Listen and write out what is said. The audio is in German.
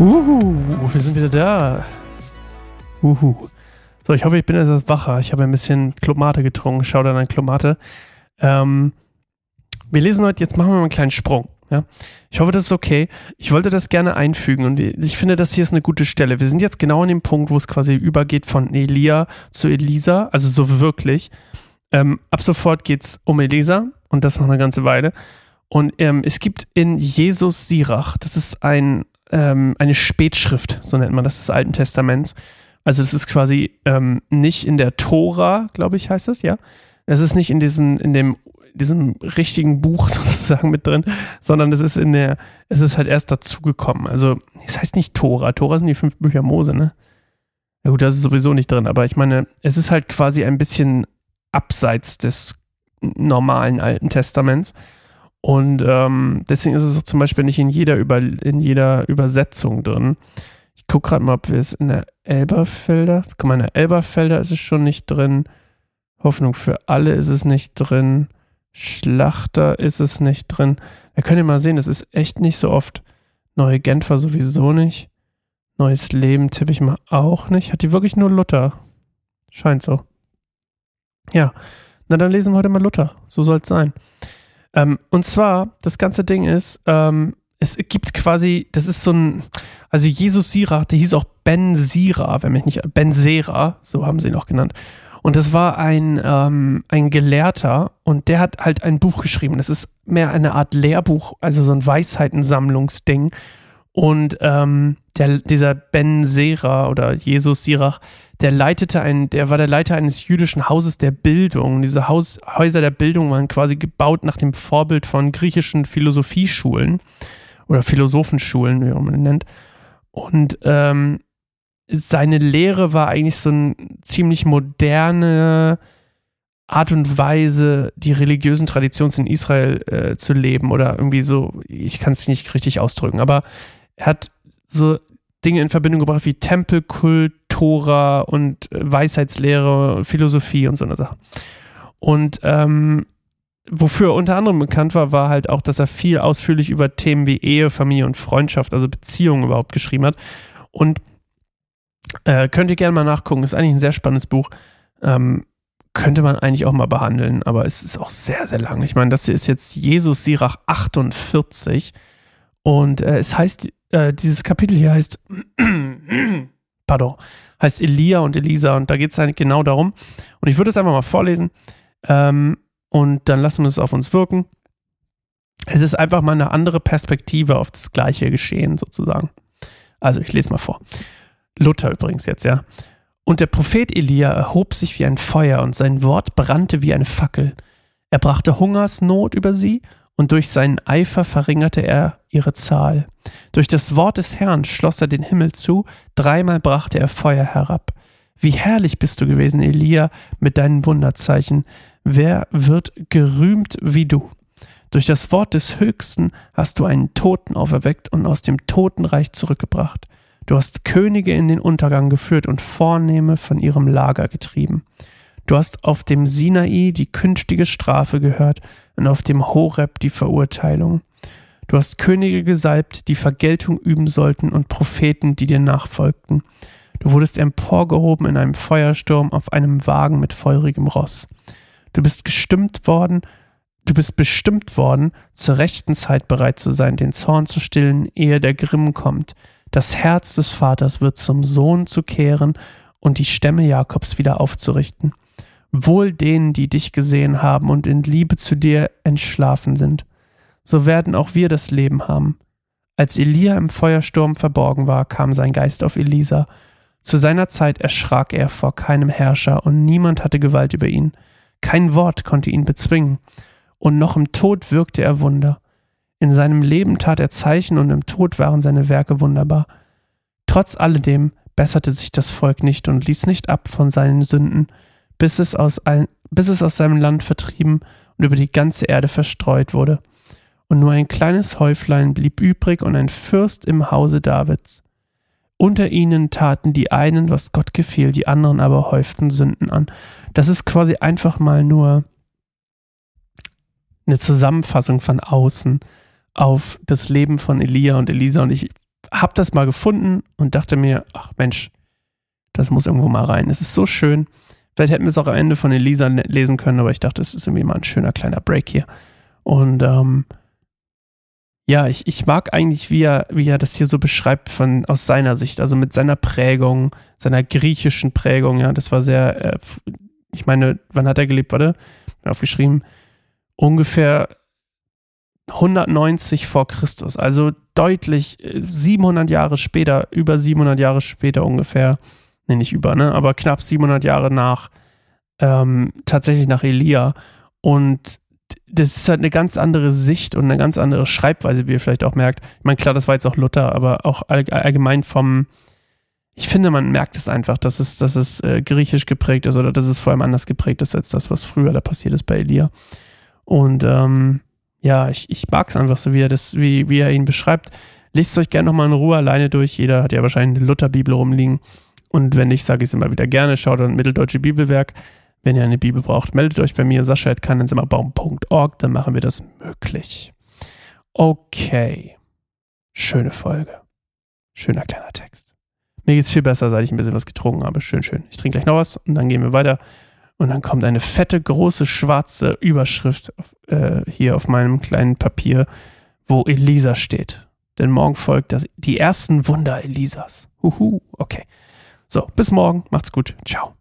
Uhu, wir sind wieder da. Uhu. So, ich hoffe, ich bin etwas wacher. Ich habe ein bisschen Klomate getrunken. Schau dann an Klomate. Ähm, wir lesen heute, jetzt machen wir mal einen kleinen Sprung. Ja? Ich hoffe, das ist okay. Ich wollte das gerne einfügen und ich finde, das hier ist eine gute Stelle. Wir sind jetzt genau an dem Punkt, wo es quasi übergeht von Elia zu Elisa, also so wirklich. Ähm, ab sofort geht es um Elisa und das noch eine ganze Weile. Und ähm, es gibt in Jesus Sirach, das ist ein, ähm, eine Spätschrift, so nennt man das des Alten Testaments. Also das ist quasi ähm, nicht in der Tora, glaube ich, heißt das, ja. Es ist nicht in diesen, in dem, diesem richtigen Buch sozusagen mit drin, sondern es ist in der, es ist halt erst dazugekommen. Also es heißt nicht Tora, Tora sind die fünf Bücher Mose, ne? Ja gut, das ist sowieso nicht drin, aber ich meine, es ist halt quasi ein bisschen abseits des normalen Alten Testaments. Und ähm, deswegen ist es auch zum Beispiel nicht in jeder, Über in jeder Übersetzung drin. Ich gucke gerade mal, ob wir es in der Elberfelder, guck mal, in der Elberfelder ist es schon nicht drin. Hoffnung für alle ist es nicht drin. Schlachter ist es nicht drin. Da könnt ihr mal sehen, es ist echt nicht so oft. Neue Genfer sowieso nicht. Neues Leben tippe ich mal auch nicht. Hat die wirklich nur Luther? Scheint so. Ja, na dann lesen wir heute mal Luther. So soll es sein. Ähm, und zwar, das ganze Ding ist, ähm, es gibt quasi, das ist so ein, also Jesus Sirach, der hieß auch Ben Sira, wenn mich nicht, Ben Sera, so haben sie ihn auch genannt. Und das war ein, ähm, ein Gelehrter und der hat halt ein Buch geschrieben. Das ist mehr eine Art Lehrbuch, also so ein Weisheitensammlungsding. Und ähm, der, dieser Ben Sera oder Jesus Sirach, der leitete ein, der war der Leiter eines jüdischen Hauses der Bildung. Diese Haus, Häuser der Bildung waren quasi gebaut nach dem Vorbild von griechischen Philosophieschulen oder Philosophenschulen, wie man nennt. Und ähm, seine Lehre war eigentlich so eine ziemlich moderne Art und Weise, die religiösen Traditionen in Israel äh, zu leben oder irgendwie so, ich kann es nicht richtig ausdrücken, aber er hat so Dinge in Verbindung gebracht wie Tempelkult, Tora und äh, Weisheitslehre, Philosophie und so eine Sache. Und ähm, wofür er unter anderem bekannt war, war halt auch, dass er viel ausführlich über Themen wie Ehe, Familie und Freundschaft, also Beziehungen überhaupt geschrieben hat. Und äh, könnt ihr gerne mal nachgucken, ist eigentlich ein sehr spannendes Buch. Ähm, könnte man eigentlich auch mal behandeln, aber es ist auch sehr, sehr lang. Ich meine, das hier ist jetzt Jesus Sirach 48 und äh, es heißt, äh, dieses Kapitel hier heißt, pardon, heißt Elia und Elisa und da geht es eigentlich genau darum. Und ich würde es einfach mal vorlesen. Ähm, und dann lassen wir es auf uns wirken. Es ist einfach mal eine andere Perspektive auf das gleiche Geschehen sozusagen. Also ich lese mal vor. Luther übrigens jetzt, ja. Und der Prophet Elia erhob sich wie ein Feuer und sein Wort brannte wie eine Fackel. Er brachte Hungersnot über sie und durch seinen Eifer verringerte er ihre Zahl. Durch das Wort des Herrn schloss er den Himmel zu, dreimal brachte er Feuer herab. Wie herrlich bist du gewesen, Elia, mit deinen Wunderzeichen. Wer wird gerühmt wie du? Durch das Wort des Höchsten hast du einen Toten auferweckt und aus dem Totenreich zurückgebracht. Du hast Könige in den Untergang geführt und Vornehme von ihrem Lager getrieben. Du hast auf dem Sinai die künftige Strafe gehört und auf dem Horeb die Verurteilung. Du hast Könige gesalbt, die Vergeltung üben sollten und Propheten, die dir nachfolgten. Du wurdest emporgehoben in einem Feuersturm auf einem Wagen mit feurigem Ross. Du bist gestimmt worden, du bist bestimmt worden, zur rechten Zeit bereit zu sein, den Zorn zu stillen, ehe der Grimm kommt. Das Herz des Vaters wird zum Sohn zu kehren und die Stämme Jakobs wieder aufzurichten. Wohl denen, die dich gesehen haben und in Liebe zu dir entschlafen sind. So werden auch wir das Leben haben. Als Elia im Feuersturm verborgen war, kam sein Geist auf Elisa. Zu seiner Zeit erschrak er vor keinem Herrscher und niemand hatte Gewalt über ihn. Kein Wort konnte ihn bezwingen, und noch im Tod wirkte er Wunder. In seinem Leben tat er Zeichen und im Tod waren seine Werke wunderbar. Trotz alledem besserte sich das Volk nicht und ließ nicht ab von seinen Sünden, bis es aus, ein, bis es aus seinem Land vertrieben und über die ganze Erde verstreut wurde. Und nur ein kleines Häuflein blieb übrig und ein Fürst im Hause Davids. Unter ihnen taten die einen, was Gott gefiel, die anderen aber häuften Sünden an. Das ist quasi einfach mal nur eine Zusammenfassung von außen auf das Leben von Elia und Elisa. Und ich hab das mal gefunden und dachte mir, ach Mensch, das muss irgendwo mal rein. Es ist so schön. Vielleicht hätten wir es auch am Ende von Elisa lesen können, aber ich dachte, es ist irgendwie mal ein schöner kleiner Break hier. Und ähm, ja, ich, ich mag eigentlich, wie er, wie er das hier so beschreibt von, aus seiner Sicht, also mit seiner Prägung, seiner griechischen Prägung, ja, das war sehr, äh, ich meine, wann hat er gelebt, warte, aufgeschrieben, ungefähr 190 vor Christus, also deutlich 700 äh, Jahre später, über 700 Jahre später ungefähr, ne, nicht über, ne, aber knapp 700 Jahre nach, ähm, tatsächlich nach Elia und das ist halt eine ganz andere Sicht und eine ganz andere Schreibweise, wie ihr vielleicht auch merkt. Ich meine, klar, das war jetzt auch Luther, aber auch allgemein vom, ich finde, man merkt es einfach, dass es, dass es äh, griechisch geprägt ist oder dass es vor allem anders geprägt ist als das, was früher da passiert ist bei Elia. Und ähm, ja, ich, ich mag es einfach so, wie er das, wie, wie er ihn beschreibt. Lest es euch gerne nochmal in Ruhe alleine durch. Jeder hat ja wahrscheinlich eine Lutherbibel rumliegen. Und wenn nicht, sage ich es immer wieder gerne. Schaut dann Mitteldeutsche Bibelwerk. Wenn ihr eine Bibel braucht, meldet euch bei mir, sascha.kannensimmerbaum.org, dann machen wir das möglich. Okay. Schöne Folge. Schöner kleiner Text. Mir geht es viel besser, seit ich ein bisschen was getrunken habe. Schön, schön. Ich trinke gleich noch was und dann gehen wir weiter. Und dann kommt eine fette, große, schwarze Überschrift äh, hier auf meinem kleinen Papier, wo Elisa steht. Denn morgen folgt das, die ersten Wunder Elisas. Huhu, okay. So, bis morgen. Macht's gut. Ciao.